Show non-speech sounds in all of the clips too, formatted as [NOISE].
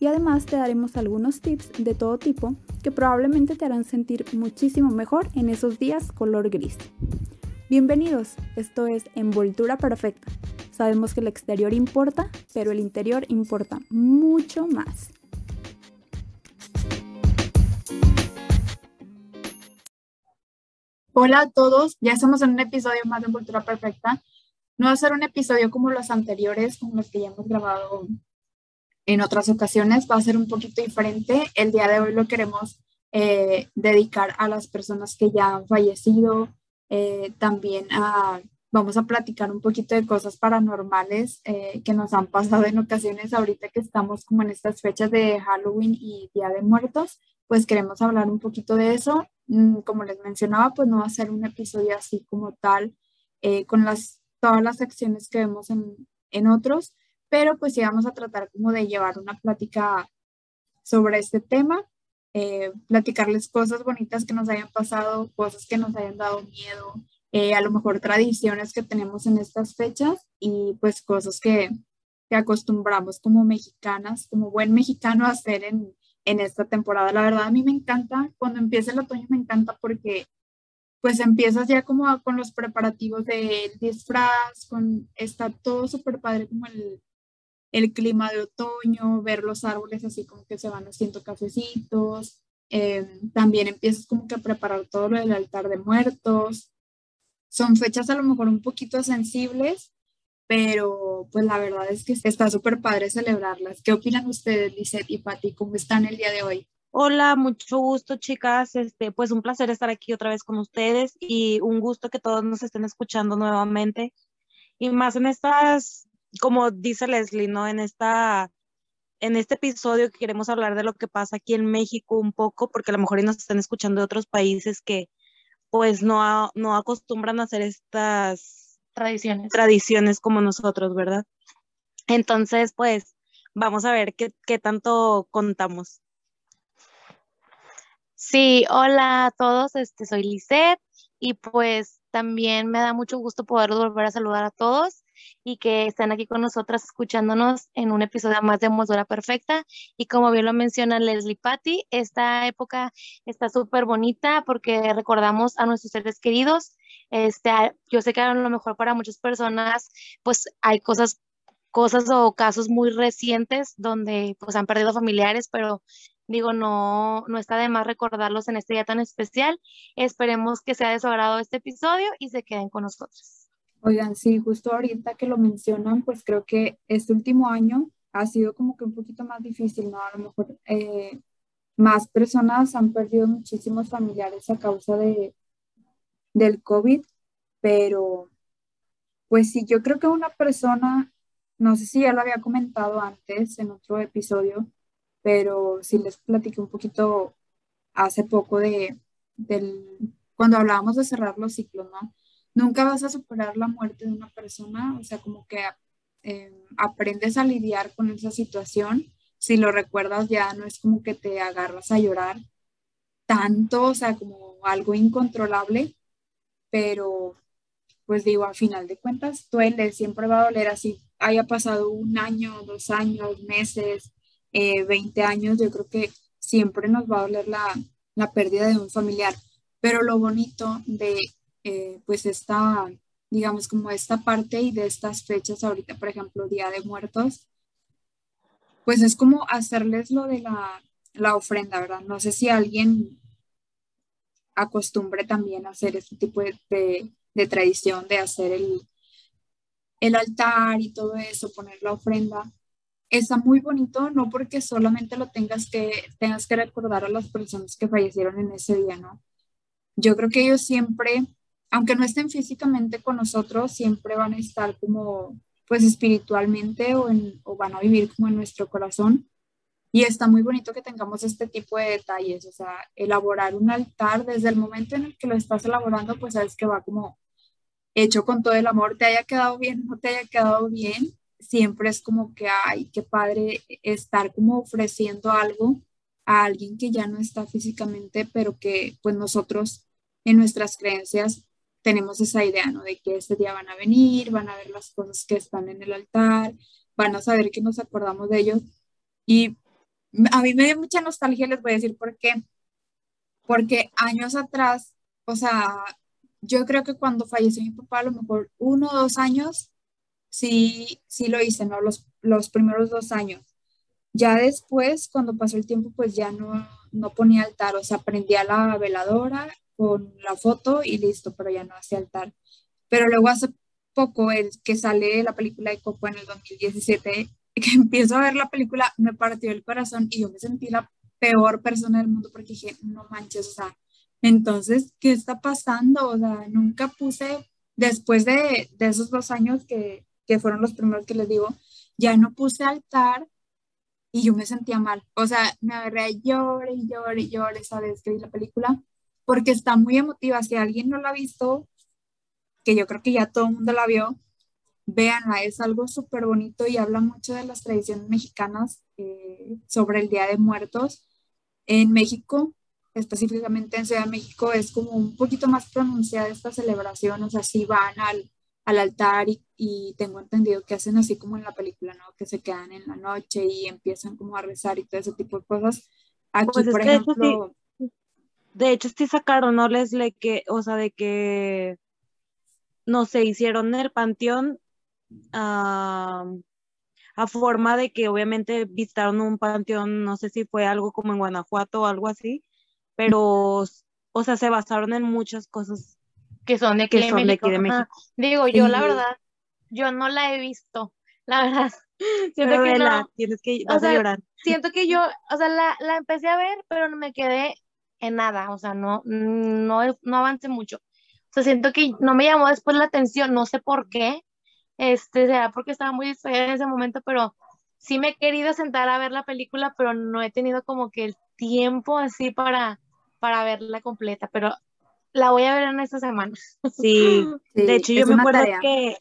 y además te daremos algunos tips de todo tipo que probablemente te harán sentir muchísimo mejor en esos días color gris. Bienvenidos, esto es Envoltura Perfecta. Sabemos que el exterior importa, pero el interior importa mucho más. Hola a todos, ya estamos en un episodio más de Envoltura Perfecta. No va a ser un episodio como los anteriores, como los que ya hemos grabado en otras ocasiones va a ser un poquito diferente. El día de hoy lo queremos eh, dedicar a las personas que ya han fallecido, eh, también a, vamos a platicar un poquito de cosas paranormales eh, que nos han pasado en ocasiones ahorita que estamos como en estas fechas de Halloween y Día de Muertos, pues queremos hablar un poquito de eso. Mm, como les mencionaba, pues no va a ser un episodio así como tal, con las, todas las acciones que vemos en, en otros, pero pues sí vamos a tratar como de llevar una plática sobre este tema, eh, platicarles cosas bonitas que nos hayan pasado, cosas que nos hayan dado miedo, eh, a lo mejor tradiciones que tenemos en estas fechas y pues cosas que, que acostumbramos como mexicanas, como buen mexicano a hacer en, en esta temporada. La verdad a mí me encanta, cuando empieza el otoño me encanta porque pues empiezas ya como con los preparativos del disfraz, con está todo súper padre como el, el clima de otoño, ver los árboles así como que se van haciendo cafecitos. Em, también empiezas como que a preparar todo lo del altar de muertos. Son fechas a lo mejor un poquito sensibles, pero pues la verdad es que está súper padre celebrarlas. ¿Qué opinan ustedes, Lizeth y Patti? ¿Cómo están el día de hoy? Hola, mucho gusto, chicas. Este, pues un placer estar aquí otra vez con ustedes y un gusto que todos nos estén escuchando nuevamente. Y más en estas como dice Leslie, ¿no? En esta en este episodio queremos hablar de lo que pasa aquí en México un poco, porque a lo mejor nos están escuchando de otros países que pues no, no acostumbran a hacer estas tradiciones. tradiciones como nosotros, ¿verdad? Entonces, pues vamos a ver qué, qué tanto contamos. Sí, hola a todos, este, soy Lisette y pues también me da mucho gusto poder volver a saludar a todos y que están aquí con nosotras escuchándonos en un episodio más de Mosdora Perfecta. Y como bien lo menciona Leslie Patty, esta época está súper bonita porque recordamos a nuestros seres queridos. Este, yo sé que a lo mejor para muchas personas, pues hay cosas cosas o casos muy recientes donde pues han perdido familiares, pero digo, no, no está de más recordarlos en este día tan especial. Esperemos que sea de su agrado este episodio y se queden con nosotros. Oigan, sí, justo ahorita que lo mencionan, pues creo que este último año ha sido como que un poquito más difícil, ¿no? A lo mejor eh, más personas han perdido muchísimos familiares a causa de, del COVID, pero pues sí, yo creo que una persona, no sé si ya lo había comentado antes en otro episodio, pero sí les platiqué un poquito hace poco de, del, cuando hablábamos de cerrar los ciclos, ¿no? Nunca vas a superar la muerte de una persona, o sea, como que eh, aprendes a lidiar con esa situación. Si lo recuerdas ya no es como que te agarras a llorar tanto, o sea, como algo incontrolable, pero pues digo, al final de cuentas duele, siempre va a doler así, haya pasado un año, dos años, meses, eh, 20 años, yo creo que siempre nos va a doler la, la pérdida de un familiar. Pero lo bonito de eh, pues esta, digamos, como esta parte y de estas fechas ahorita, por ejemplo, Día de Muertos, pues es como hacerles lo de la, la ofrenda, ¿verdad? No sé si alguien acostumbre también a hacer este tipo de, de, tradición de hacer el, el altar y todo eso, poner la ofrenda. Está muy bonito, no porque solamente lo tengas que, tengas que recordar a las personas que fallecieron en ese día, ¿no? Yo creo que ellos siempre aunque no estén físicamente con nosotros, siempre van a estar como, pues espiritualmente o, en, o van a vivir como en nuestro corazón. Y está muy bonito que tengamos este tipo de detalles, o sea, elaborar un altar desde el momento en el que lo estás elaborando, pues sabes que va como hecho con todo el amor, te haya quedado bien, no te haya quedado bien, siempre es como que, ay, qué padre estar como ofreciendo algo a alguien que ya no está físicamente, pero que pues nosotros en nuestras creencias tenemos esa idea, ¿no? De que ese día van a venir, van a ver las cosas que están en el altar, van a saber que nos acordamos de ellos. Y a mí me dio mucha nostalgia, les voy a decir por qué. Porque años atrás, o sea, yo creo que cuando falleció mi papá, a lo mejor uno o dos años, sí, sí lo hice, ¿no? Los, los primeros dos años. Ya después, cuando pasó el tiempo, pues ya no, no ponía altar, o sea, prendía la veladora con la foto y listo, pero ya no hacía altar. Pero luego hace poco, el que sale la película de Coco en el 2017, [LAUGHS] que empiezo a ver la película, me partió el corazón y yo me sentí la peor persona del mundo porque dije, no manches, o sea, entonces, ¿qué está pasando? O sea, nunca puse, después de, de esos dos años que, que fueron los primeros que les digo, ya no puse altar y yo me sentía mal. O sea, me agarré a llorar y llorar y llorar esa vez que vi la película porque está muy emotiva. Si alguien no la ha visto, que yo creo que ya todo el mundo la vio, véanla, es algo súper bonito y habla mucho de las tradiciones mexicanas eh, sobre el Día de Muertos. En México, específicamente en Ciudad de México, es como un poquito más pronunciada esta celebración, o sea, sí van al, al altar y, tengo entendido que hacen así como en la película, ¿no? Que se quedan en la noche y empiezan como a rezar y todo ese tipo de cosas. Aquí, pues por ejemplo de hecho sí sacaron, ¿no? Leslie, que, o sea, de que, no sé, hicieron el panteón a forma de que obviamente visitaron un panteón, no sé si fue algo como en Guanajuato o algo así, pero, o sea, se basaron en muchas cosas que son de aquí, de, México. Digo, yo la verdad, yo no la he visto, la verdad. [LAUGHS] Siento que no. tienes que vas a llorar. Siento que yo, o sea, la, la empecé a ver, pero me quedé en nada, o sea, no, no, no avancé mucho. O sea, siento que no me llamó después la atención, no sé por qué, este, sea porque estaba muy distraída en ese momento, pero sí me he querido sentar a ver la película, pero no he tenido como que el tiempo así para, para verla completa, pero la voy a ver en esta semana. Sí, [LAUGHS] de hecho yo me acuerdo que,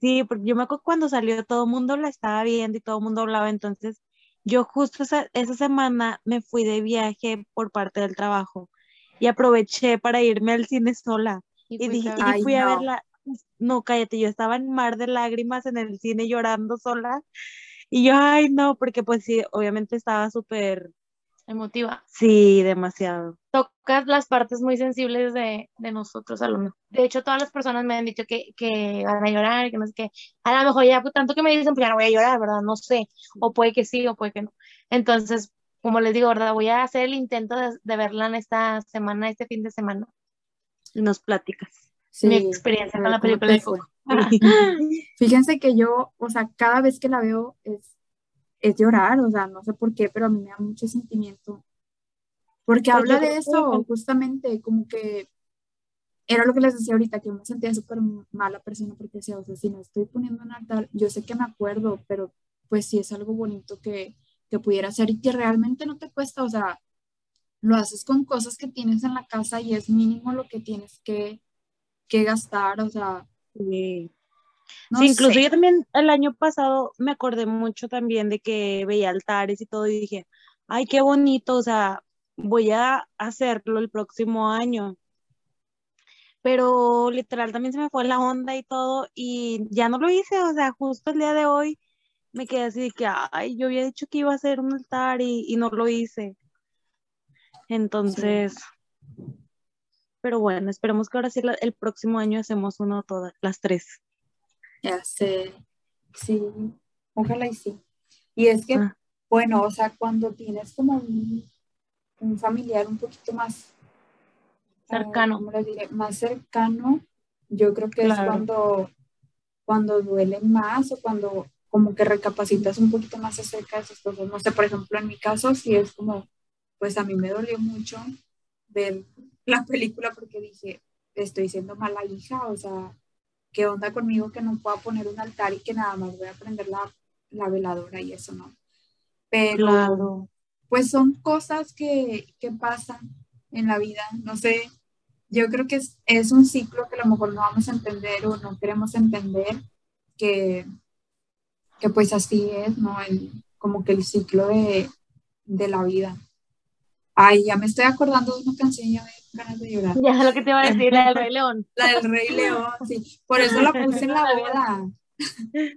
sí, porque yo me acuerdo cuando salió todo el mundo la estaba viendo y todo el mundo hablaba, entonces yo justo esa, semana me fui de viaje por parte del trabajo y aproveché para irme al cine sola. Y, dije, y fui a verla. No, cállate, yo estaba en mar de lágrimas en el cine llorando sola. Y yo, ay, no, porque pues sí, obviamente estaba súper emotiva. Sí, demasiado. Tocas las partes muy sensibles de, de nosotros, alumnos. De hecho, todas las personas me han dicho que, que van a llorar, que no sé qué. A lo mejor ya, pues, tanto que me dicen, pues ya no voy a llorar, ¿verdad? No sé. O puede que sí, o puede que no. Entonces, como les digo, ¿verdad? Voy a hacer el intento de, verla en esta semana, este fin de semana. Y nos platicas. mi experiencia con la película de Coco. [LAUGHS] [LAUGHS] Fíjense que yo, o sea, cada vez que la veo es es llorar, o sea, no sé por qué, pero a mí me da mucho sentimiento. Porque pues habla de eso, justamente, como que era lo que les decía ahorita, que yo me sentía súper mala persona porque decía, o sea, si no estoy poniendo un altar, yo sé que me acuerdo, pero pues sí es algo bonito que, que pudiera hacer y que realmente no te cuesta, o sea, lo haces con cosas que tienes en la casa y es mínimo lo que tienes que, que gastar, o sea, sí sí, incluso yo también el año pasado me acordé mucho también de que veía altares y todo y dije, ay, qué bonito, o sea, voy a hacerlo el próximo año. Pero literal también se me fue la onda y todo y ya no lo hice, o sea, justo el día de hoy me quedé así de que, ay, yo había dicho que iba a hacer un altar y, no lo hice. Entonces, pero bueno, esperemos que ahora sí el próximo año hacemos uno todas, las tres. Ya sé, sí, ojalá y sí. Y es que, ah. bueno, o sea, cuando tienes como un, familiar un poquito más cercano, ¿cómo diré? Más cercano, yo creo que es cuando, cuando duele más o cuando como que recapacitas un poquito más acerca de esas cosas. No sé, por ejemplo, en mi caso, sí es como, pues a mí me dolió mucho ver la película porque dije, estoy siendo mala hija, o sea, ¿qué onda conmigo que no puedo poner un altar y que nada más voy a prender la, la veladora y eso no? pero pues son cosas que, que, pasan en la vida, no sé, yo creo que es, es, un ciclo que a lo mejor no vamos a entender o no queremos entender, que, que pues así es, ¿no? El, como que el ciclo de, de la vida. Ay, ya me estoy acordando de una canción, ya me ganas de llorar. Ya lo que te iba a decir, la del Rey León. [LAUGHS] La del Rey León, sí. Por eso la puse en la [LAUGHS] boda.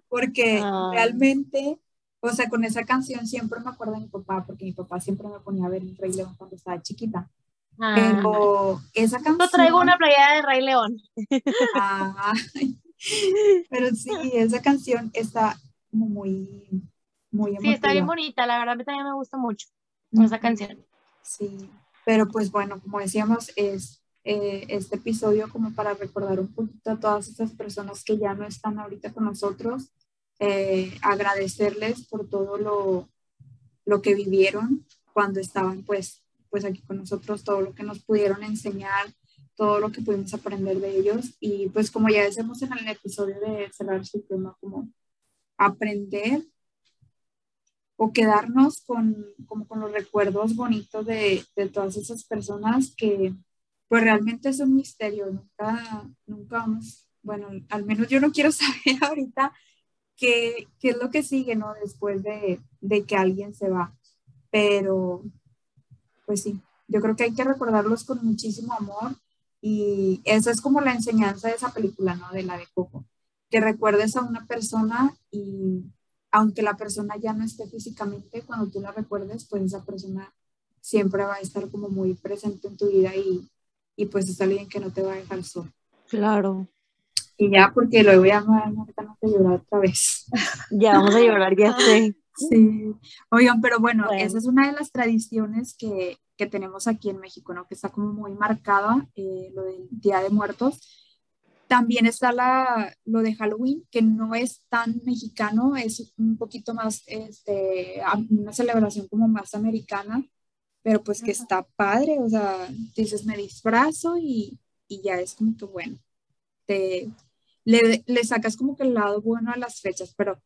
Porque ah. realmente, o sea, con esa canción siempre me acuerdo de mi papá, porque mi papá siempre me ponía a ver el Rey León cuando estaba chiquita. Ah. Pero esa canción. Yo traigo una playera de Rey León. [LAUGHS] pero sí, esa canción está como muy, muy emotiva. Sí, está bien bonita, la verdad a mí también me gusta mucho esa canción. Sí, pero pues bueno, como decíamos, es eh, este episodio como para recordar un poquito a todas esas personas que ya no están ahorita con nosotros, eh, agradecerles por todo lo, lo que vivieron cuando estaban pues, pues aquí con nosotros, todo lo que nos pudieron enseñar, todo lo que pudimos aprender de ellos. Y pues como ya decimos en el episodio de cerrar su tema, como aprender o quedarnos con, como con los recuerdos bonitos de, de, todas esas personas que pues realmente es un misterio, nunca, nunca vamos, bueno, al menos yo no quiero [LAUGHS] saber ahorita qué, qué es lo que sigue, ¿no? Después de, de que alguien se va, pero pues sí, yo creo que hay que recordarlos con muchísimo amor y esa es como la enseñanza de esa película, ¿no? De la de Coco, que recuerdes a una persona y aunque la persona ya no esté físicamente, cuando tú la recuerdes, pues esa persona siempre va a estar como muy presente en tu vida y, y pues es alguien que no te va a dejar solo. Claro. Y ya, porque luego ya me van a llorar otra vez. [LAUGHS] ya vamos a llorar, ya sé. Sí. Oigan, pero bueno, esa es una de las tradiciones que, que, tenemos aquí en México, ¿no? Que está como muy marcada, eh, lo del Día de Muertos también está la, lo de Halloween, que no es tan mexicano, es un poquito más, este, una celebración como más americana, pero pues que está padre, o sea, dices, me disfrazo y, y ya es como que bueno, te, le, le, sacas como que el lado bueno a las fechas, pero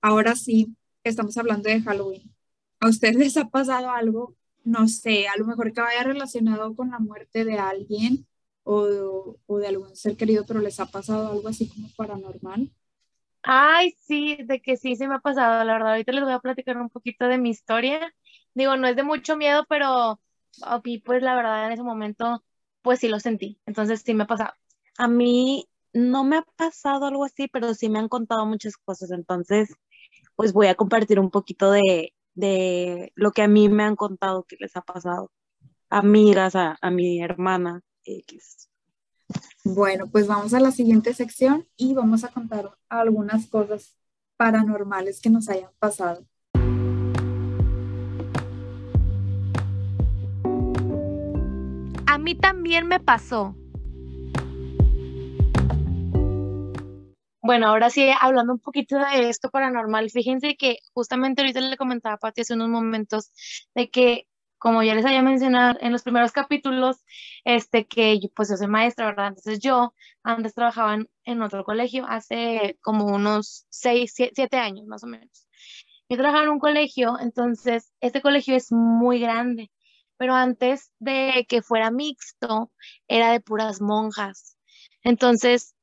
ahora sí, estamos hablando de Halloween. ¿A ustedes les ha pasado algo? No sé, a lo mejor que vaya relacionado con la muerte de alguien o, o, de algún ser querido, pero les ha pasado algo así como paranormal. Ay, sí, de que sí, se me ha pasado, la verdad. Ahorita les voy a platicar un poquito de mi historia. Digo, no es de mucho miedo, pero a mí, pues la verdad, en ese momento, pues sí lo sentí. Entonces sí me ha pasado. A mí no me ha pasado algo así, pero sí me han contado muchas cosas. Entonces, pues voy a compartir un poquito de, de lo que a mí me han contado que les ha pasado. Amigas, a, a mi hermana, X. Bueno, pues vamos a la siguiente sección y vamos a contar algunas cosas paranormales que nos hayan pasado. A mí también me pasó. Bueno, ahora sí, hablando un poquito de esto paranormal, fíjense que justamente ahorita le comentaba a Pati hace unos momentos de que como ya les había mencionado en los primeros capítulos, este, que pues yo soy maestra, ¿verdad? Entonces yo antes trabajaba en, otro colegio hace como unos seis, siete, años más o menos. Yo trabajaba en un colegio, entonces este colegio es muy grande, pero antes de que fuera mixto, era de puras monjas. Entonces,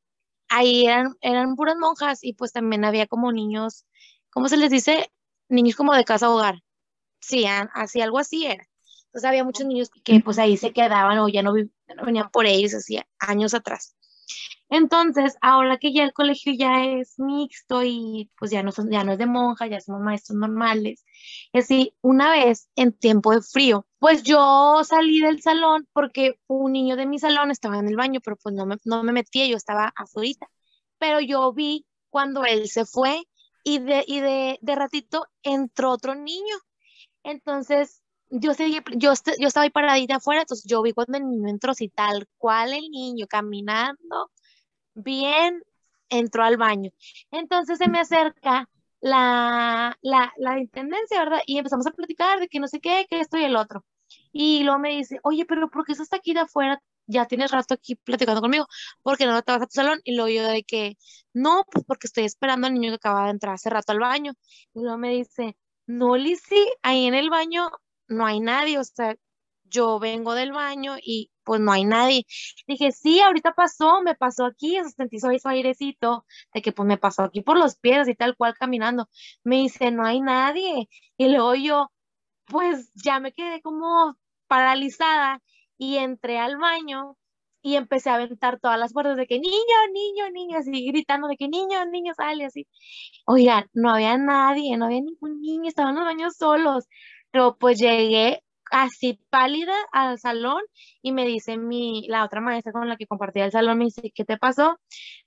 ahí eran, eran puras monjas y pues también había como niños, ¿cómo se les dice? Niños como de casa hogar. Sí, así, algo así era. Entonces había muchos niños que pues ahí se quedaban o ya no, venían por ellos hacía años atrás. Entonces, ahora que ya el colegio ya es mixto y pues ya no, son, ya no es de monja, ya somos maestros normales. Y así, una vez en tiempo de frío, pues yo salí del salón porque un niño de mi salón estaba en el baño, pero pues no me, no me metía, yo estaba afuera. Pero yo vi cuando él se fue y de, y de, de ratito entró otro niño. Entonces, yo, yo, yo estaba ahí paradita afuera, entonces yo vi cuando el niño entró, si tal cual el niño caminando, bien, entró al baño. Entonces se me acerca la, la, la intendencia, ¿verdad? Y empezamos a platicar de que no sé qué, que esto y el otro. Y luego me dice, oye, pero ¿por qué estás aquí de afuera? Ya tienes rato aquí platicando conmigo, porque no te vas a tu salón. Y luego yo de que, no, pues porque estoy esperando al niño que acaba de entrar hace rato al baño. Y luego me dice, no, Lizzy, ahí en el baño no hay nadie, o sea, yo vengo del baño y pues no hay nadie. Dije, sí, ahorita pasó, me pasó aquí, sentí su airecito, de que pues me pasó aquí por los pies y tal cual caminando. Me dice, no hay nadie. Y luego yo, pues ya me quedé como paralizada y entré al baño y empecé a aventar todas las puertas de que niño, niño, niño, así gritando de que niño, niño, sale así. Oigan, no había nadie, no había ningún niño, estaban los baños solos. Pero pues llegué así pálida al salón y me dice mi, la otra maestra con la que compartía el salón, me dice, ¿qué te pasó?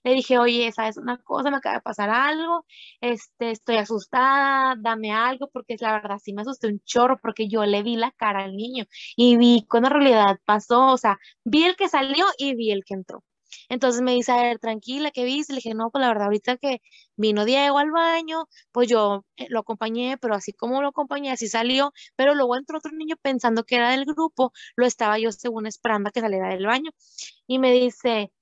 Le dije, oye, ¿sabes una cosa? Me acaba de pasar algo, este, estoy asustada, dame algo, porque la verdad sí me asusté un chorro, porque yo le vi la cara al niño y vi cuando en realidad pasó, o sea, vi el que salió y vi el que entró. Entonces me dice, a ver, tranquila, ¿qué viste? Le dije, no, pues la verdad, ahorita que vino Diego al baño, pues yo eh, lo acompañé, pero así como lo acompañé, así salió, pero luego entró otro niño pensando que era del grupo, lo estaba yo según esperando a que saliera del baño. Y me dice,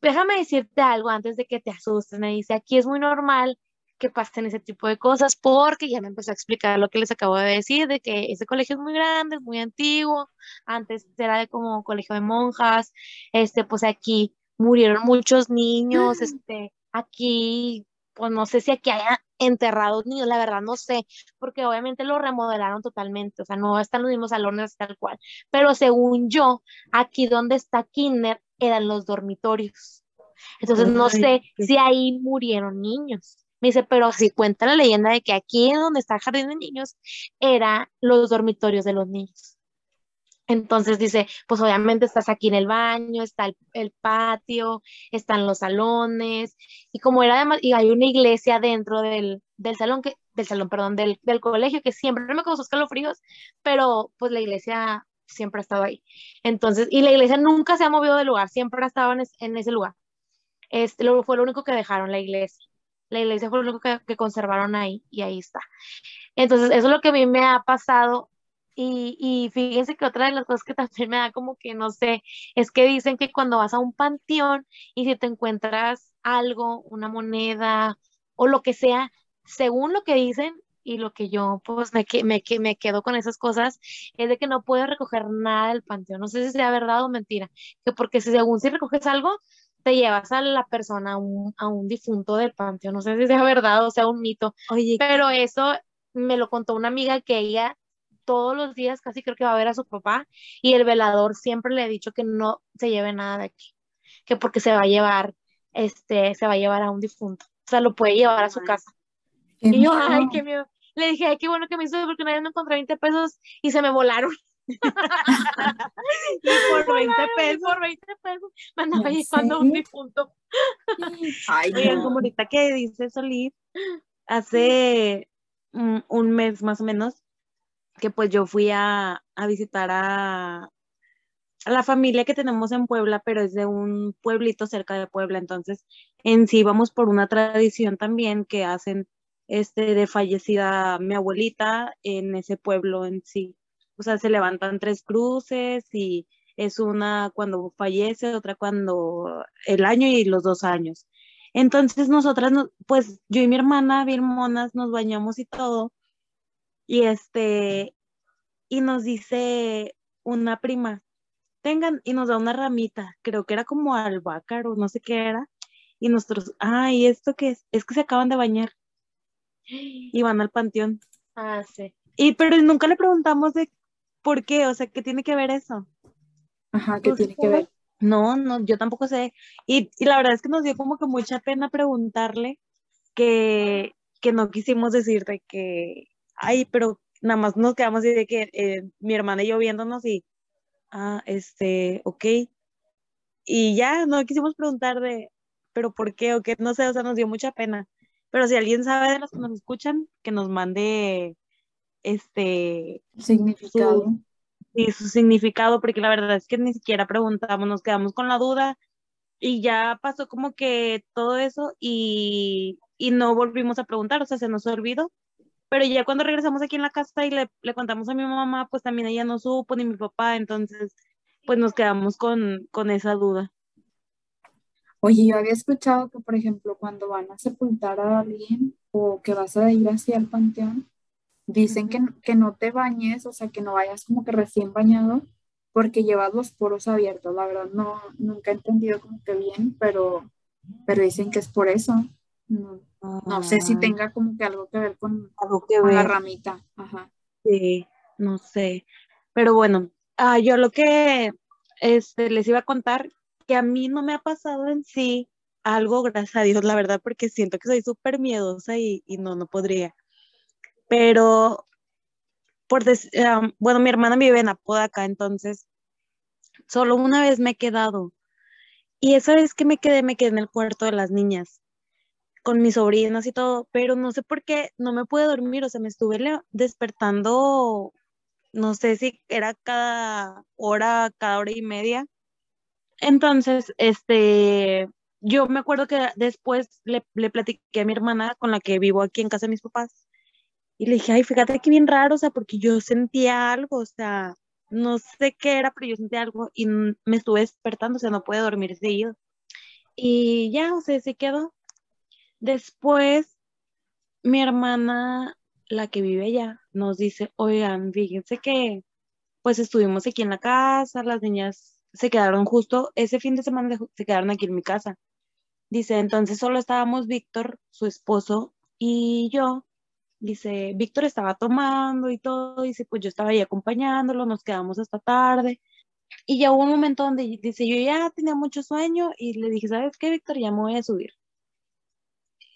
déjame decirte algo antes de que te asustes, me dice, aquí es muy normal que pasen ese tipo de cosas, porque ya me empezó a explicar lo que les acabo de decir, de que ese colegio es muy grande, es muy antiguo, antes era de como colegio de monjas, este, pues aquí murieron muchos niños, este, aquí, pues no sé si aquí haya enterrados niños, la verdad no sé, porque obviamente lo remodelaron totalmente, o sea, no están los mismos salones tal cual, pero según yo, aquí donde está Kinder eran los dormitorios. Entonces no sé si ahí murieron niños. Me dice, pero si cuenta la leyenda de que aquí donde está el jardín de niños, eran los dormitorios de los niños. Entonces dice, pues obviamente estás aquí en el baño, está el, patio, están los salones, y como era además, y hay una iglesia dentro del, salón, que, del salón, perdón, del, colegio, que siempre me causó escalofríos, pero pues la iglesia siempre ha estado ahí. Entonces, y la iglesia nunca se ha movido del lugar, siempre ha estado en, ese lugar. Este, lo, fue lo único que dejaron la iglesia. La iglesia fue lo único que, conservaron ahí y ahí está. Entonces, eso es lo que a mí me ha pasado y, y, fíjense que otra de las cosas que [LAUGHS] también me da como que no sé, es que dicen que cuando vas a un panteón y si te encuentras algo, una moneda o lo que sea, según lo que dicen y lo que yo pues me, me, me quedo con esas cosas, es de que no puedes recoger nada del panteón. No sé si sea verdad o mentira, que porque si según si recoges algo, te llevas a la persona, a un, a un difunto del panteón, no sé si sea verdad o sea un mito, Oye, pero eso me lo contó una amiga que ella todos los días casi creo que va a ver a su papá y el velador siempre le ha dicho que no se lleve nada de aquí, que porque se va a llevar, este, se va a llevar a un difunto, o sea, lo puede llevar a su casa. y yo, ay, qué miedo. Le dije, ay, qué bueno que me hizo porque una vez me encontré 20 pesos y se me volaron. [LAUGHS] y por 20 pesos, por 20 pesos, me andaba llevando un difunto. Ay, Oigan, como ahorita que dice Solís, hace un, mes más o menos, que pues yo fui a, a visitar a, a, la familia que tenemos en Puebla, pero es de un pueblito cerca de Puebla, entonces en sí vamos por una tradición también que hacen este de fallecida mi abuelita en ese pueblo en sí o sea, se levantan tres cruces y es una cuando fallece, otra cuando el año y los dos años. Entonces nosotras, pues yo y mi hermana, bien monas, nos bañamos y todo. Y este, y nos dice una prima, tengan, y nos da una ramita, creo que era como albahaca o no sé qué era. Y nosotros, ay, ¿esto qué es? Es que se acaban de bañar. Y van al panteón. Ah, sí. Y pero nunca le preguntamos de ¿Por qué? O sea, ¿qué tiene que ver eso? Ajá, ¿qué tiene que ver? No, no, yo tampoco sé. Y, la verdad es que nos dio como que mucha pena preguntarle que, que no quisimos decirte que, ay, pero nada más nos quedamos así de que eh, mi hermana y yo viéndonos y, ah, este, ok. Y ya no quisimos preguntar de, pero ¿por qué? O qué, no sé, o sea, nos dio mucha pena. Pero si alguien sabe de los que nos escuchan, que nos mande este significado. y su significado, porque la verdad es que ni siquiera preguntamos, nos quedamos con la duda y ya pasó como que todo eso y, y no volvimos a preguntar, o sea, se nos olvidó. Pero ya cuando regresamos aquí en la casa y le, le contamos a mi mamá, pues también ella no supo, ni mi papá, entonces pues nos quedamos con, con esa duda. Oye, yo había escuchado que, por ejemplo, cuando van a sepultar a alguien o que vas a ir hacia el panteón, dicen que, que no te bañes, o sea, que no vayas como que recién bañado porque llevas los poros abiertos. La verdad, no, nunca he entendido como que bien, pero, pero dicen que es por eso. No, no sé si Ah, tenga como que algo que ver con, algo que con la ramita. Ajá. Sí, no sé. Pero bueno, ah, yo lo que este, les iba a contar, que a mí no me ha pasado en sí algo, gracias a Dios, la verdad, porque siento que soy súper miedosa y, y no, no podría. Pero, por ah, bueno, mi hermana vive en Apodaca, entonces solo una vez me he quedado. Y esa vez que me quedé, me quedé en el cuarto de las niñas, con mis sobrinas y todo, pero no sé por qué no me pude dormir, o sea, me estuve despertando no sé si era cada hora, cada hora y media. Entonces, este, yo me acuerdo que después le, le platiqué a mi hermana con la que vivo aquí en casa de mis papás y le dije, ay, fíjate que bien raro, o sea, porque yo sentía algo, o sea, no sé qué era, pero yo sentía algo y me estuve despertando, o sea, no pude dormir seguido. Y ya, o sea, se quedó. Después, mi hermana, la que vive allá, nos dice, oigan, fíjense que pues estuvimos aquí en la casa, las niñas se quedaron justo ese fin de semana, se se quedaron aquí en mi casa. Dice, entonces solo estábamos Víctor, su esposo, y yo. Dice, Víctor estaba tomando y todo, dice, pues yo estaba ahí acompañándolo, nos quedamos hasta tarde. Y ya hubo un momento donde dice, yo ya tenía mucho sueño y le dije, ¿sabes qué, Víctor? Ya me voy a subir.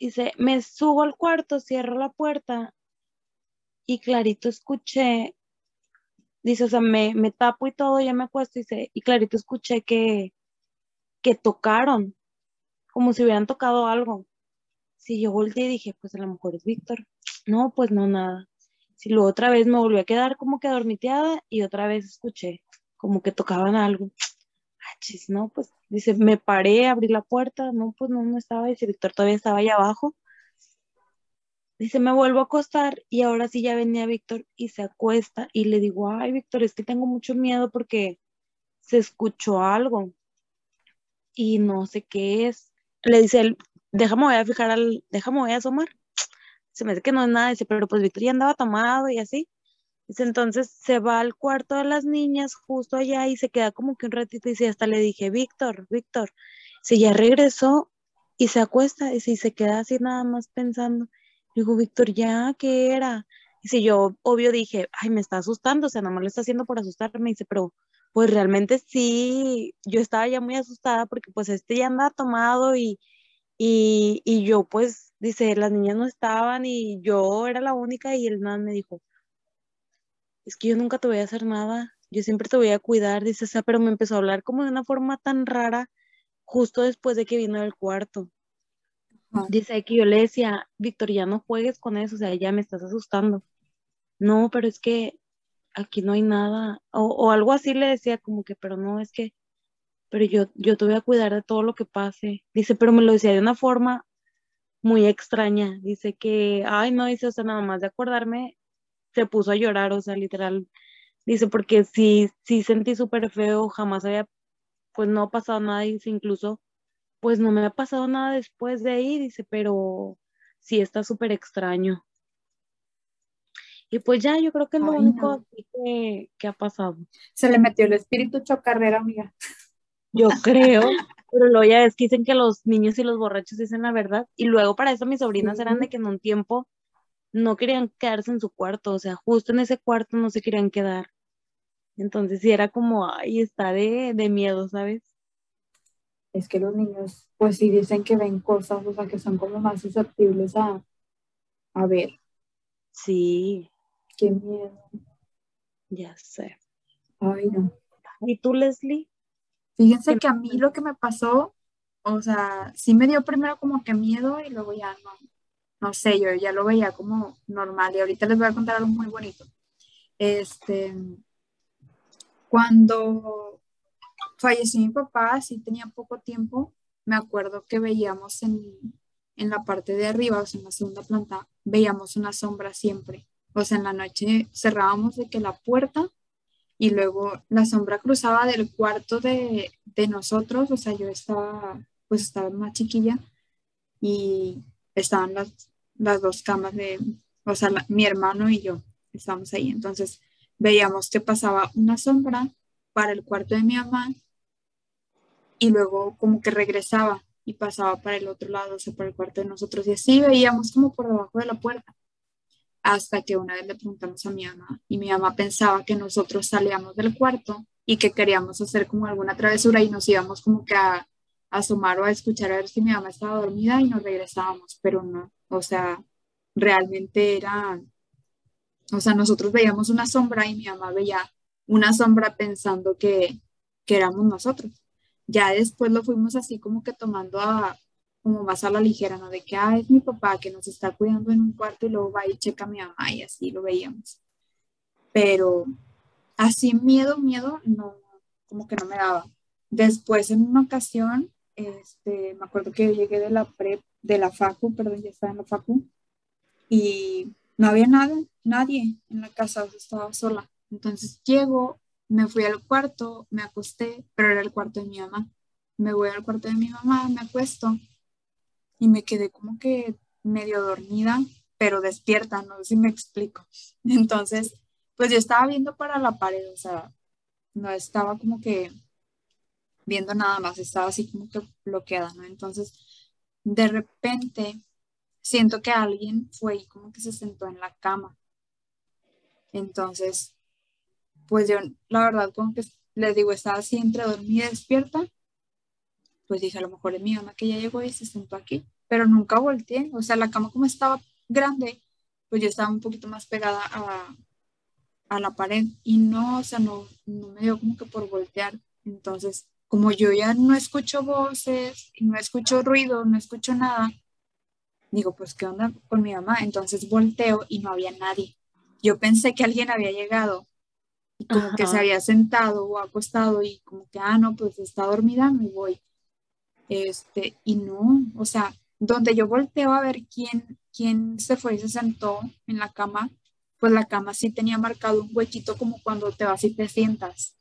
Dice, me subo al cuarto, cierro la puerta y clarito escuché Dice, o sea, me, me tapo y todo, ya me acuesto, dice, y clarito escuché que, que tocaron, como si hubieran tocado algo. Si yo volteé y dije, pues a lo mejor es Víctor. No, pues no, nada. Si luego otra vez me volví a quedar como que dormiteada y otra vez escuché como que tocaban algo. Ah, chis, no, pues dice, me paré, abrí la puerta, no, pues no, no estaba, dice, Víctor todavía estaba allá abajo. Dice, me vuelvo a acostar y ahora sí ya venía Víctor y se acuesta y le digo, ay, Víctor, es que tengo mucho miedo porque se escuchó algo y no sé qué es. Le dice él, déjame voy a fijar al, déjame voy a asomar. Se me hace que no es nada, dice, pero pues Víctor ya andaba tomado y así. Entonces se va al cuarto de las niñas justo allá y se queda como que un ratito y hasta le dije, Víctor, Víctor, si ya regresó y se acuesta y si se queda así nada más pensando. Digo, Víctor, ya, ¿qué era? Y si yo, obvio, dije, ay, me está asustando, o sea, nada más lo está haciendo por asustarme. Dice, pero pues realmente sí, yo estaba ya muy asustada porque pues este ya andaba tomado y, y, y yo pues, dice, las niñas no estaban y yo era la única y él nada me dijo, es que yo nunca te voy a hacer nada, yo siempre te voy a cuidar, dice, o sea, pero me empezó a hablar como de una forma tan rara justo después de que vino del cuarto. Ajá. Dice que yo le decía, Víctor, ya no juegues con eso, o sea, ya me estás asustando. No, pero es que aquí no hay nada, o, o algo así le decía como que, pero no, es que, pero yo, yo te voy a cuidar de todo lo que pase. Dice, pero me lo decía de una forma muy extraña. Dice que, ay, no, dice, o sea, nada más de acordarme, se puso a llorar, o sea, literal. Dice, porque sí, sí sentí súper feo, jamás había, pues no ha pasado nada, dice, incluso, pues no me ha pasado nada después de ahí, dice, pero sí está súper extraño. Y pues ya, yo creo que es lo Ay, único no. que, que ha pasado. Se le metió el espíritu chocarrera, amiga. Yo creo, pero luego ya ves que dicen que los niños y los borrachos dicen la verdad. Y luego para eso mis sobrinas eran de que en un tiempo no querían quedarse en su cuarto, o sea, justo en ese cuarto no se querían quedar. Entonces sí era como, ay, está de, de miedo, ¿sabes? Es que los niños, pues sí dicen que ven cosas, o sea, que son como más susceptibles a, a ver. Sí, Qué miedo. ya sé. Ay, no. ¿Y tú, Leslie? Fíjense ¿Qué que a mí lo que me pasó, o sea, sí me dio primero como que miedo y luego ya no, no sé, yo ya lo veía como normal y ahorita les voy a contar algo muy bonito. Este, cuando falleció mi papá, sí tenía poco tiempo, me acuerdo que veíamos en, en la parte de arriba, o sea, en la segunda planta, veíamos una sombra siempre. O sea, en la noche cerrábamos de que la puerta y luego la sombra cruzaba del cuarto de, de nosotros, o sea, yo estaba, pues estaba más chiquilla y estaban las, las dos camas de, o sea, mi hermano y yo estábamos ahí. Entonces veíamos que pasaba una sombra para el cuarto de mi mamá y luego como que regresaba y pasaba para el otro lado, o sea, para el cuarto de nosotros. Y así veíamos como por debajo de la puerta. Hasta que una vez le preguntamos a mi mamá y mi mamá pensaba que nosotros salíamos del cuarto y que queríamos hacer como alguna travesura y nos íbamos como que a, asomar o a escuchar a ver si mi mamá estaba dormida y nos regresábamos, pero no, o sea, realmente era, o sea, nosotros veíamos una sombra y mi mamá veía una sombra pensando que, que éramos nosotros. Ya después lo fuimos así como que tomando a, como más a la ligera, ¿no? De que, ah, es mi papá que nos está cuidando en un cuarto y luego va y checa a mi mamá y así lo veíamos. Pero así miedo, miedo, no, como que no me daba. Después en una ocasión, este, me acuerdo que llegué de la prep, de la facu, perdón, ya estaba en la facu, y no había nada, nadie en la casa, estaba sola. Entonces llego, me fui al cuarto, me acosté, pero era el cuarto de mi mamá. Me voy al cuarto de mi mamá, me acuesto y me quedé como que medio dormida, pero despierta, no sé si me explico. [LAUGHS] Entonces, pues yo estaba viendo para la pared, o sea, no estaba como que viendo nada más, estaba así como que bloqueada, ¿no? Entonces, de repente, siento que alguien fue y como que se sentó en la cama. Entonces, pues yo, la verdad, como que les digo, estaba así entre dormida y despierta, pues dije, a lo mejor es mi mamá que ya llegó y se sentó aquí, pero nunca volteé, o sea, la cama como estaba grande, pues yo estaba un poquito más pegada a, a la pared y no, o sea, no, no me dio como que por voltear. Entonces, como yo ya no escucho voces, y no escucho ruido, no escucho nada, digo, pues, ¿qué onda con mi mamá? Entonces volteo y no había nadie. Yo pensé que alguien había llegado y como que se había sentado o acostado y como que, ah, no, pues está dormida, me voy. Este, y no, o sea, donde yo volteo a ver quién, quién se fue y se sentó en la cama, pues la cama sí tenía marcado un huequito como cuando te vas y te sientas.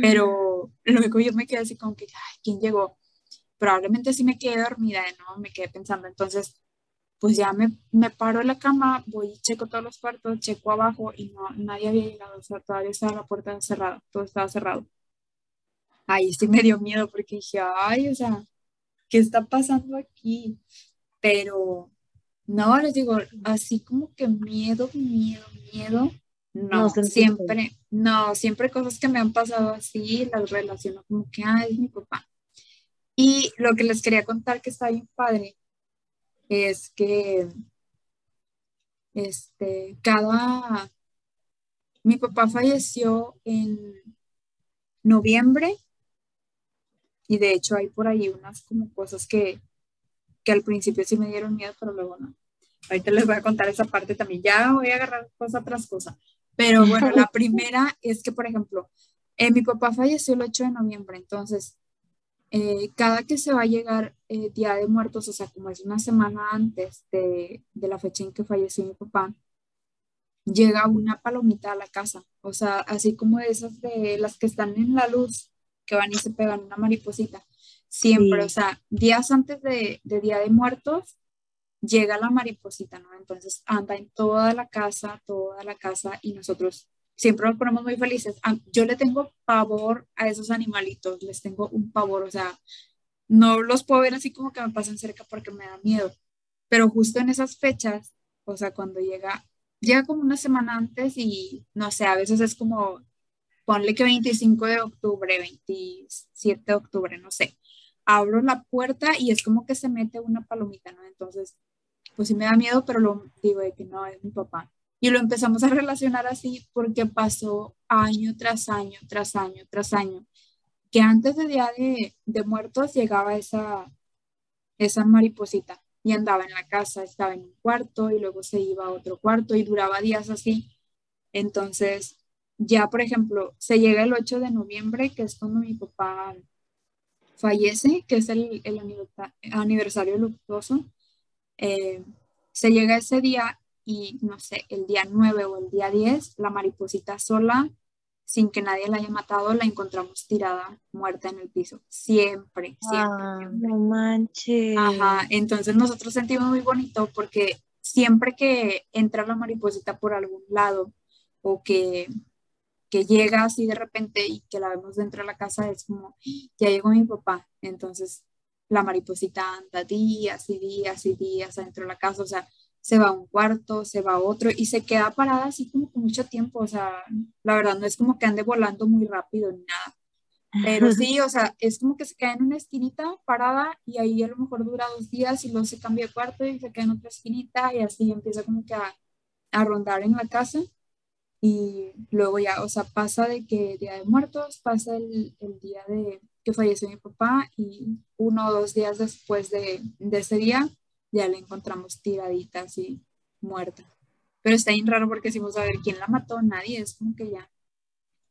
Pero luego yo me quedé así como que, ay, ¿quién llegó? Probablemente sí me quedé dormida, ¿no? Me quedé pensando. Entonces, pues ya me, me paro de la cama, voy y checo todos los cuartos, checo abajo y no, nadie había llegado, o sea, todavía estaba la puerta cerrada, todo estaba cerrado. Ahí sí me dio miedo porque dije, ay, o sea, ¿qué está pasando aquí? Pero no, les digo, así como que miedo, miedo, miedo, no, siempre, no, siempre cosas que me han pasado así, las relaciono como que, ah, es mi papá. Y lo que les quería contar que está bien padre es que, este, cada, mi papá falleció en noviembre y de hecho hay por ahí unas como cosas que, que al principio sí me dieron miedo, pero luego no. Ahorita les voy a contar esa parte también. Ya voy a agarrar cosa tras cosa. Pero bueno, la [LAUGHS] primera es que, por ejemplo, eh, mi papá falleció el 8 de noviembre, entonces, eh, cada que se va a llegar eh, Día de Muertos, o sea, como es una semana antes de, de la fecha en que falleció mi papá, llega una palomita a la casa, o sea, así como esas de las que están en la luz, que van y se pegan una mariposita. Siempre, o sea, días antes de, de Día de Muertos, llega la mariposita, ¿no? Entonces anda en toda la casa, toda la casa y nosotros siempre nos ponemos muy felices. Ah, yo le tengo pavor a esos animalitos, les tengo un pavor, o sea, no los puedo ver así como que me pasan cerca porque me da miedo, pero justo en esas fechas, o sea, cuando llega, llega como una semana antes y no sé, a veces es como, ponle que 25 de octubre, 27 de octubre, no sé. Abro la puerta y es como que se mete una palomita, ¿no? Entonces, pues sí me da miedo, pero lo digo de que no, es mi papá. Y lo empezamos a relacionar así porque pasó año tras año, tras año, tras año, que antes de Día de, de Muertos llegaba esa, esa mariposita y andaba en la casa, estaba en un cuarto y luego se iba a otro cuarto y duraba días así. Entonces, ya por ejemplo, se llega el 8 de noviembre, que es cuando mi papá fallece, que es el, el aniversario luctuoso, eh, se llega ese día y no sé, el día 9 o el día 10, la mariposita sola, sin que nadie la haya matado, la encontramos tirada, muerta en el piso. Siempre, siempre. no manches. Ajá, entonces nosotros sentimos muy bonito porque siempre que entra la mariposita por algún lado o que, que llega así de repente y que la vemos dentro de la casa, es como, ya llegó mi papá. Entonces la mariposita anda días y días y días adentro de la casa, o sea, se va a un cuarto, se va a otro y se queda parada así como con mucho tiempo, o sea, la verdad no es como que ande volando muy rápido ni nada, pero sí, o sea, es como que se queda en una esquinita parada y ahí a lo mejor dura dos días y luego se cambia de cuarto y se queda en otra esquinita y así empieza como que a, a rondar en la casa y luego ya, o sea, pasa de que Día de Muertos, pasa el, el día de que falleció mi papá y uno o dos días después de, de ese día ya le encontramos tiradita así muerta. Pero está bien raro porque decimos, a ver, ¿quién la mató? Nadie, es como que ya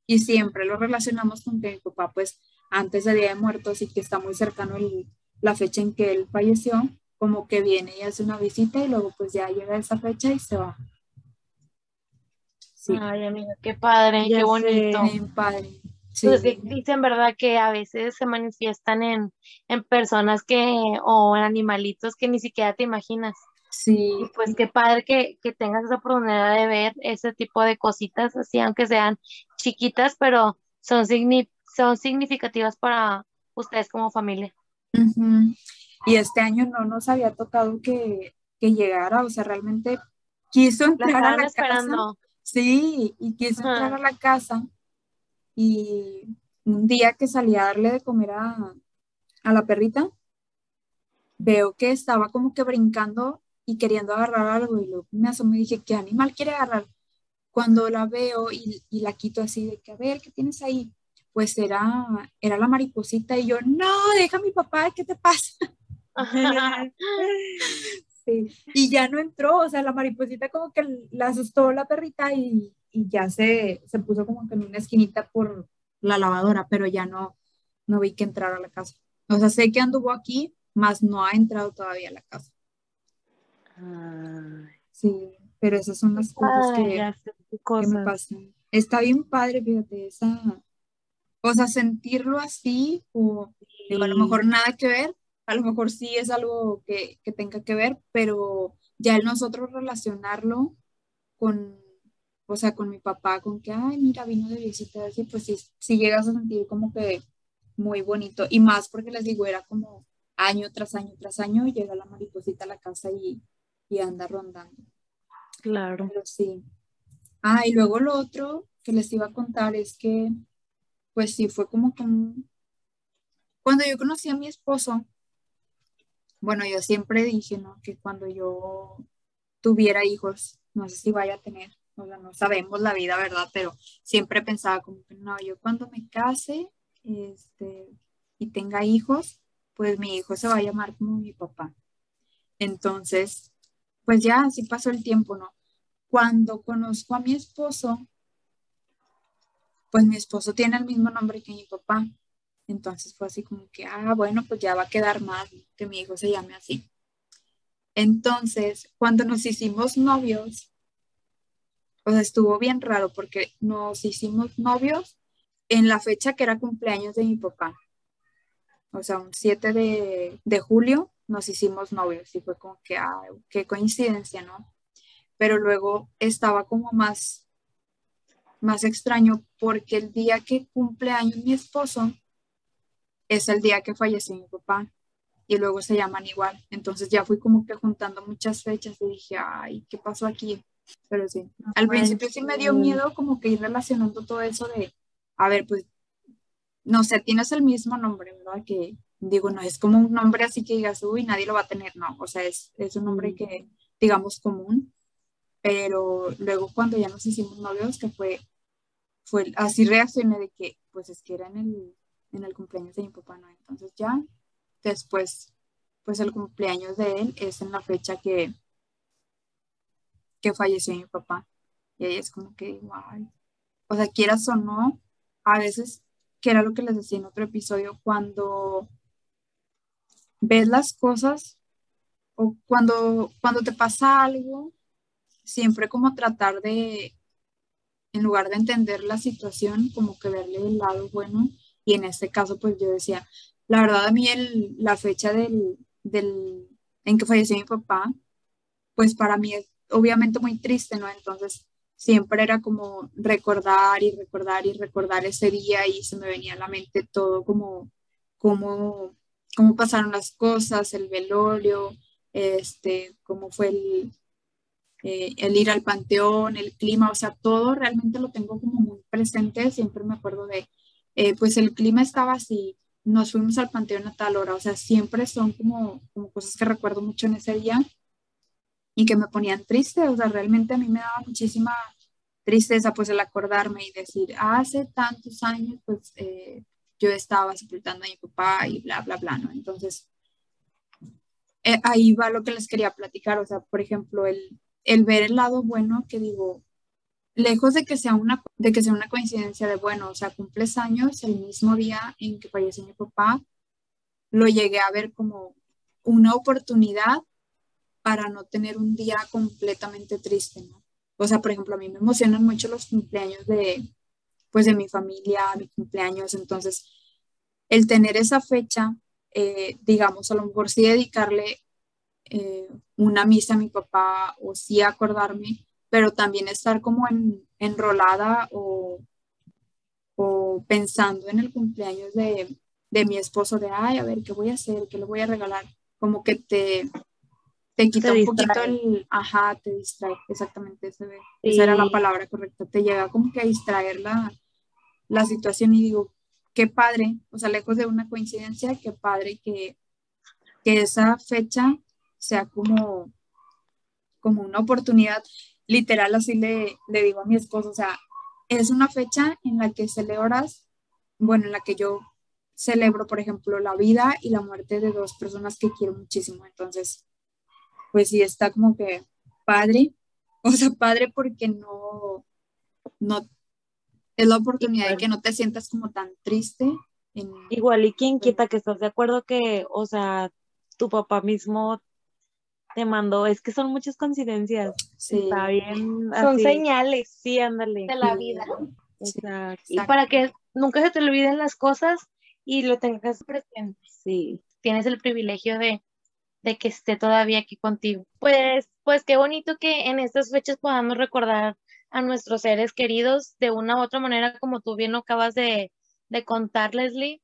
y siempre lo relacionamos con que mi papá, pues, antes de Día de Muertos y que está muy cercano el, la fecha en que él falleció, como que viene y hace una visita y luego pues ya llega esa fecha y se va. Sí. Ay, amiga, qué padre, qué bonito. Padre. Sí. Pues dicen, ¿verdad? Que a veces se manifiestan en, en personas que, o en animalitos que ni siquiera te imaginas. Sí. Y pues qué padre que, que tengas esa oportunidad de ver ese tipo de cositas, así aunque sean chiquitas, pero son, son significativas para ustedes como familia. Y este año no nos había tocado que, que llegara, o sea, realmente quiso entrar a la esperando. casa. Sí, y quiso entrar a la casa. Y un día que salí a darle de comer a, a la perrita, veo que estaba como que brincando y queriendo agarrar algo y luego me asomé y dije, ¿qué animal quiere agarrar? Cuando la veo y, y, la quito así de que, a ver, ¿qué tienes ahí? Pues era, era la mariposita y yo, no, deja a mi papá, ¿qué te pasa? [LAUGHS] [LAUGHS] [LAUGHS] sí. Y ya no entró, o sea, la mariposita como que la asustó la perrita y, y ya se, se puso como que en una esquinita por la lavadora, pero ya no, no vi que entrara a la casa. O sea, sé que anduvo aquí, más no ha entrado todavía a la casa. Sí, pero esas son las cosas, que, me pasan. Está bien padre, fíjate, esa, o sea, sentirlo así, o a lo mejor nada que ver, a lo mejor sí es algo que, que tenga que ver, pero ya el nosotros relacionarlo con, o sea, con mi papá, con que, ay, mira, vino de visita, así, pues sí, sí llegas a sentir como que muy bonito, y más porque les digo, era como año tras año tras año, llega la mariposita a la casa y y anda rondando. Claro. Pero sí. Ah, y luego lo otro que les iba a contar es que, pues sí, fue como que cuando yo conocí a mi esposo, bueno, yo siempre dije, ¿no? Que cuando yo tuviera hijos, no sé si vaya a tener, o sea, no sabemos la vida, ¿verdad? Pero siempre pensaba como que, no, yo cuando me case este, y tenga hijos, pues mi hijo se va a llamar como mi papá. Entonces, pues ya así pasó el tiempo, ¿no? Cuando conozco a mi esposo, pues mi esposo tiene el mismo nombre que mi papá. Entonces fue así como que, ah, bueno, pues ya va a quedar mal que mi hijo se llame así. Entonces, cuando nos hicimos novios, pues estuvo bien raro porque nos hicimos novios en la fecha que era cumpleaños de mi papá. O sea, un 7 de, de julio nos hicimos novios y fue como que, ah, qué coincidencia, ¿no? Pero luego estaba como más, más extraño porque el día que cumple años mi esposo es el día que falleció mi papá y luego se llaman igual. Entonces ya fui como que juntando muchas fechas y dije, ay, ¿qué pasó aquí? Pero sí, al principio sí me dio miedo como que ir relacionando todo eso de, a ver, pues, no sé, tienes el mismo nombre, ¿verdad? Que, digo, no es como un nombre así que digas, uy, nadie lo va a tener, no, o sea, es, es un nombre que, digamos, común, pero luego cuando ya nos hicimos novios, que fue, fue así reaccioné de que, pues es que era en el, en el cumpleaños de mi papá, ¿no? Entonces ya, después, pues el cumpleaños de él es en la fecha que, que falleció mi papá. Y ahí es como que, wow. O sea, quieras o no, a veces, que era lo que les decía en otro episodio, cuando ves las cosas o cuando, cuando te pasa algo, siempre como tratar de, en lugar de entender la situación, como que verle el lado bueno. Y en este caso, pues yo decía, la verdad a mí el, la fecha del, del, en que falleció mi papá, pues para mí es obviamente muy triste, ¿no? Entonces siempre era como recordar y recordar y recordar ese día y se me venía a la mente todo como, como, cómo pasaron las cosas, el velorio, este, cómo fue el, eh, el ir al panteón, el clima, o sea, todo realmente lo tengo como muy presente, siempre me acuerdo de, eh, pues el clima estaba así, nos fuimos al panteón a tal hora, o sea, siempre son como, como cosas que recuerdo mucho en ese día y que me ponían triste, o sea, realmente a mí me daba muchísima tristeza pues el acordarme y decir, hace tantos años pues eh, yo estaba sepultando a mi papá y bla, bla, bla, ¿no? Entonces, eh, ahí va lo que les quería platicar, o sea, por ejemplo, el, el ver el lado bueno que digo, lejos de que sea una de que sea una coincidencia de bueno, o sea, cumples años el mismo día en que falleció mi papá, lo llegué a ver como una oportunidad para no tener un día completamente triste, ¿no? O sea, por ejemplo, a mí me emocionan mucho los cumpleaños de pues de mi familia, mi cumpleaños, entonces el tener esa fecha, eh, digamos, a lo mejor sí dedicarle eh, una misa a mi papá o sí acordarme, pero también estar como en, enrolada o, o pensando en el cumpleaños de, de mi esposo, de, ay, a ver, ¿qué voy a hacer? ¿Qué le voy a regalar? Como que te, te quita un poquito el, ajá, te distrae, exactamente, esa era la palabra correcta, te llega como que a distraer la, la situación y digo, qué padre, o sea, lejos de una coincidencia, qué padre que, que esa fecha sea como, como una oportunidad. Literal, así le, le digo a mi esposo, o sea, es una fecha en la que celebras, bueno, en la que yo celebro, por ejemplo, la vida y la muerte de dos personas que quiero muchísimo. Entonces, pues sí, está como que padre, [LAUGHS] o sea, padre porque no, no, es la oportunidad de que no te sientas como tan triste. Igual, y quién quita que estás de acuerdo que, o sea, tu papá mismo te mandó, es que son muchas coincidencias. Sí. Está bien. Son señales. Sí, ándale. De la vida. Exacto. Y para que nunca se te olviden las cosas y lo tengas presente. Sí. Tienes el privilegio de, de que esté todavía aquí contigo. Pues, pues qué bonito que en estas fechas podamos recordar a nuestros seres queridos de una u otra manera, como tú bien lo acabas de, de contar, Leslie.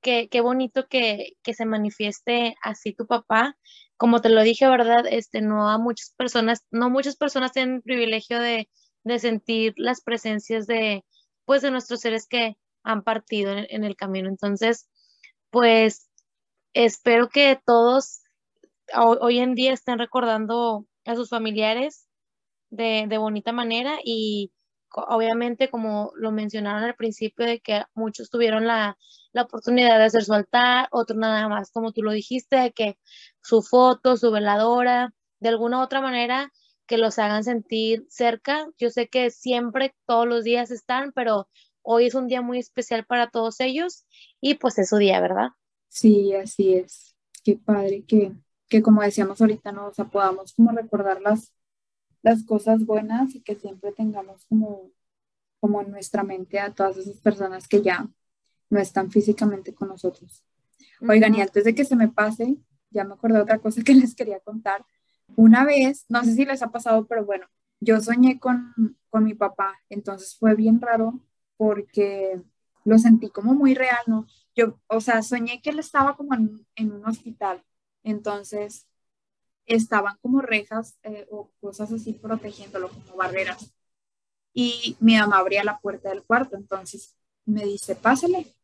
Qué, qué bonito que, que se manifieste así tu papá como te lo dije, ¿verdad? Este, no a muchas personas, no muchas personas tienen el privilegio de, sentir las presencias de, pues, de nuestros seres que han partido en, el camino. Entonces, pues, espero que todos hoy en día estén recordando a sus familiares de, de bonita manera y obviamente, como lo mencionaron al principio, de que muchos tuvieron la, oportunidad de hacer su altar, otros nada más, como tú lo dijiste, de que su foto, su veladora, de alguna u otra manera, que los hagan sentir cerca. Yo sé que siempre, todos los días están, pero hoy es un día muy especial para todos ellos y pues es su día, ¿verdad? Sí, así es. Qué padre que, que como decíamos ahorita, nos podamos como recordar las las cosas buenas y que siempre tengamos como, como en nuestra mente a todas esas personas que ya no están físicamente con nosotros. Oigan, y antes de que se me pase, ya me acordé de otra cosa que [LAUGHS] les quería contar. Una vez, no sé si les ha pasado, pero bueno, yo soñé con, con mi papá, entonces fue bien raro porque lo sentí como muy real, ¿no? Yo, o sea, soñé que él estaba como en, en un hospital, entonces estaban como rejas eh, o cosas así protegiéndolo, como barreras. Y mi mamá abría la puerta del cuarto, entonces me dice, pásale.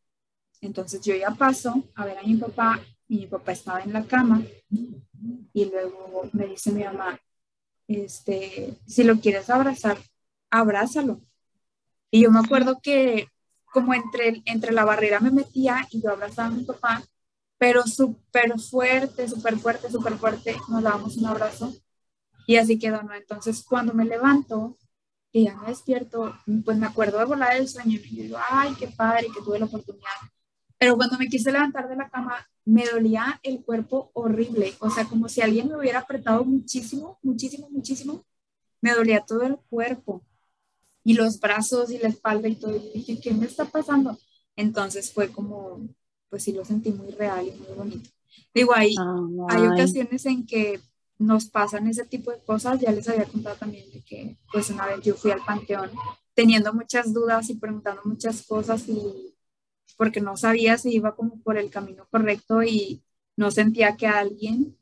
Entonces yo ya paso a ver a mi papá y mi papá estaba en la cama y luego me dice mi mamá, este, si lo quieres abrazar, abrázalo. Y yo me acuerdo que como entre, entre la barrera me metía y yo abrazaba a mi papá pero súper fuerte, súper fuerte, súper fuerte, nos dábamos un abrazo y así quedó, ¿no? Entonces cuando me levanto y ya me despierto, pues me acuerdo de volar el sueño y digo, ay, qué padre que tuve la oportunidad. Pero cuando me quise levantar de la cama, me dolía el cuerpo horrible, o sea, como si alguien me hubiera apretado muchísimo, muchísimo, muchísimo, me dolía todo el cuerpo y los brazos y la espalda y todo. Y dije, ¿qué me está pasando? Entonces fue como, pues sí lo sentí muy real y muy bonito. Digo, hay, hay ocasiones en que nos pasan ese tipo de cosas. Ya les había contado también de que pues una vez yo fui al panteón teniendo muchas dudas y preguntando muchas cosas y porque no sabía si iba como por el camino correcto y no sentía que alguien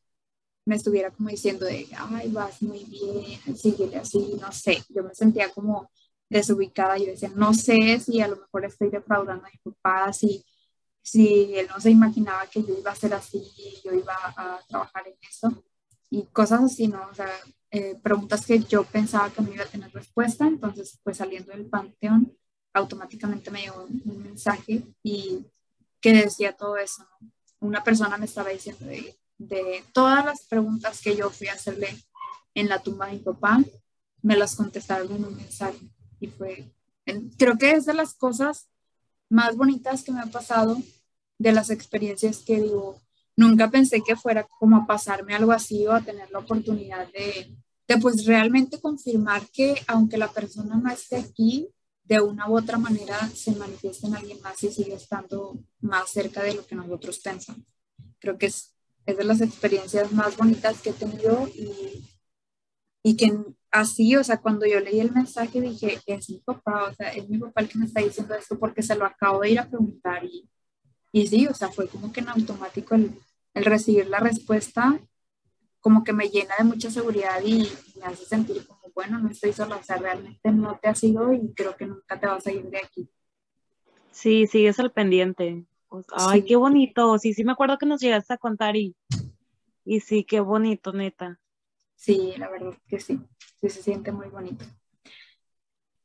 me estuviera como diciendo de, ay, vas muy bien, síguele así, no sé, yo me sentía como desubicada, yo decía, no sé si a lo mejor estoy defraudando a mi papá, si, si él no se imaginaba que yo iba a ser así, yo iba a trabajar en eso, y cosas así, ¿no? O sea, eh, preguntas que yo pensaba que no iba a tener respuesta, entonces pues saliendo del panteón, automáticamente me llegó un, mensaje y que decía todo eso, ¿no? Una persona me estaba diciendo de, de todas las preguntas que yo fui a hacerle en la tumba de mi papá, me las contestaron en un mensaje. Y fue, creo que es de las cosas más bonitas que me ha pasado, de las experiencias que digo, nunca pensé que fuera como a pasarme algo así o a tener la oportunidad de, de pues realmente confirmar que aunque la persona no esté aquí, de una u otra manera se manifiesta en alguien más y sigue estando más cerca de lo que nosotros pensamos. Creo que es es de las experiencias más bonitas que he tenido y, y que así, o sea, cuando yo leí el mensaje dije, es mi papá, o sea, es mi papá el que me está diciendo esto porque se lo acabo de ir a preguntar y, y sí, o sea, fue como que en automático el, el recibir la respuesta como que me llena de mucha seguridad y me hace sentir como, bueno, no estoy sola, o sea, realmente no te has ido y creo que nunca te vas a ir de aquí. Sí, sigues al pendiente. Pues, ay, qué bonito. Sí, sí me acuerdo que nos llegaste a contar y, y sí, qué bonito, neta. Sí, la verdad que sí. Sí, se siente muy bonito.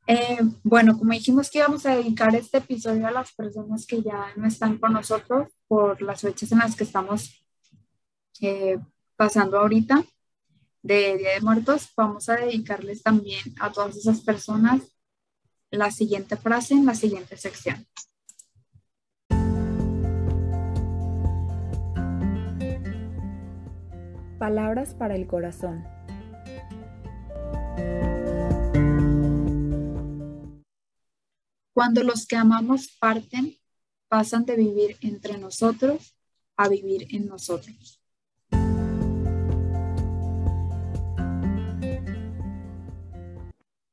Eh, bueno, como dijimos que íbamos a dedicar este episodio a las personas que ya no están con nosotros por las fechas en las que estamos eh, pasando ahorita de Día de Muertos, vamos a dedicarles también a todas esas personas la siguiente frase en la siguiente sección. Palabras para el corazón. Cuando los que amamos parten, pasan de vivir entre nosotros a vivir en nosotros.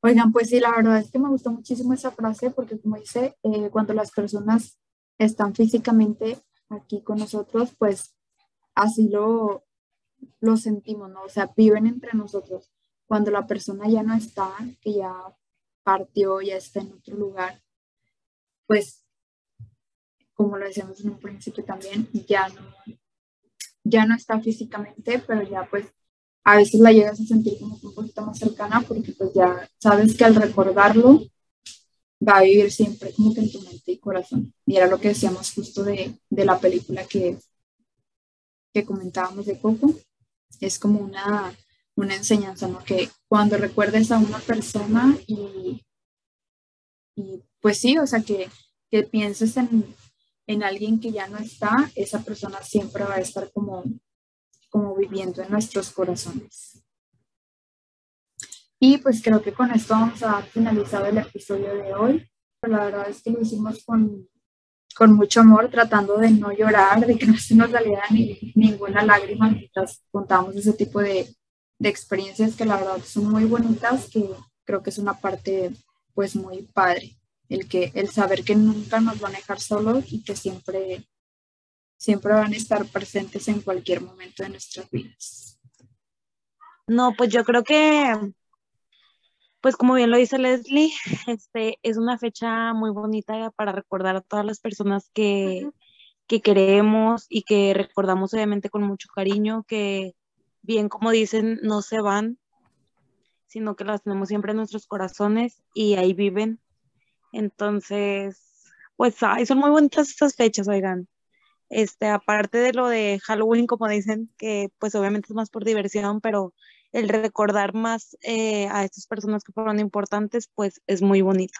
Oigan, pues sí, la verdad es que me gustó muchísimo esa frase porque como dice, eh, cuando las personas están físicamente aquí con nosotros, pues así lo, lo sentimos, ¿no? O sea, viven entre nosotros. Cuando la persona ya no está, que ya partió, ya está en otro lugar, pues, como lo decíamos en un principio también, ya no, ya no está físicamente, pero ya pues a veces la llegas a sentir como un poquito más cercana porque pues ya sabes que al recordarlo va a vivir siempre como que en tu mente y corazón. Y era lo que decíamos justo de, de la película que, que comentábamos de Coco, es como una, una enseñanza, ¿no? Que cuando recuerdes a una persona y, y pues sí, o sea, que, que pienses en, en, alguien que ya no está, esa persona siempre va a estar como, como viviendo en nuestros corazones. Y pues creo que con esto vamos a finalizar el episodio de hoy. La verdad es que lo hicimos con, con mucho amor, tratando de no llorar, de que no se nos saliera ni, ninguna lágrima mientras contamos ese tipo de, de, experiencias que la verdad son muy bonitas, que creo que es una parte pues muy padre, el, que, el saber que nunca nos van a dejar solos y que siempre, siempre van a estar presentes en cualquier momento de nuestras vidas. No, pues yo creo que pues como bien lo dice Leslie, este es una fecha muy bonita para recordar a todas las personas que, que queremos y que recordamos obviamente con mucho cariño, que bien como dicen, no se van, sino que las tenemos siempre en nuestros corazones y ahí viven. Entonces, pues ay, son muy bonitas estas fechas, oigan. Este, aparte de lo de Halloween, como dicen, que pues obviamente es más por diversión, pero el recordar más eh, a estas personas que fueron importantes, pues es muy bonito.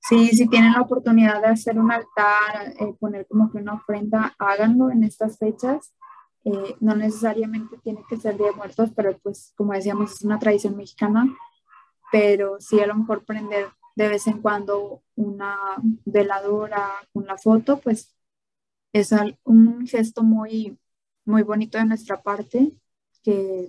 Sí, si tienen la oportunidad de hacer un altar, eh, poner como que una ofrenda, háganlo en estas fechas. Eh, no necesariamente tiene que ser Día de Muertos, pero pues como decíamos, es una tradición mexicana, pero sí a lo mejor prender de vez en cuando una veladora con la foto, pues es un gesto muy, muy bonito de nuestra parte que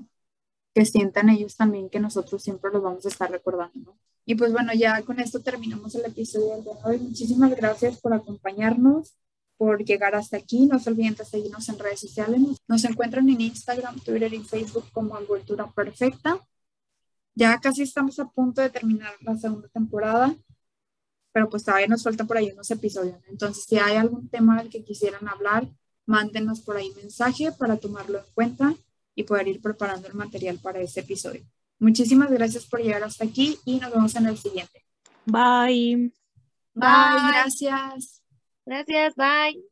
que sientan ellos también que nosotros siempre los vamos a estar recordando. Y pues bueno, ya con esto terminamos el episodio de hoy. Muchísimas gracias por acompañarnos, por llegar hasta aquí. No se olviden de seguirnos en redes sociales. Nos encuentran en Instagram, Twitter y Facebook como Envoltura Perfecta. Ya casi estamos a punto de terminar la segunda temporada, pero pues todavía nos falta por ahí unos episodios. Entonces, si hay algún tema del que quisieran hablar, mándenos por ahí mensaje para tomarlo en cuenta y poder ir preparando el material para este episodio. Muchísimas gracias por llegar hasta aquí y nos vemos en el siguiente. Bye. Bye, gracias. Gracias, bye.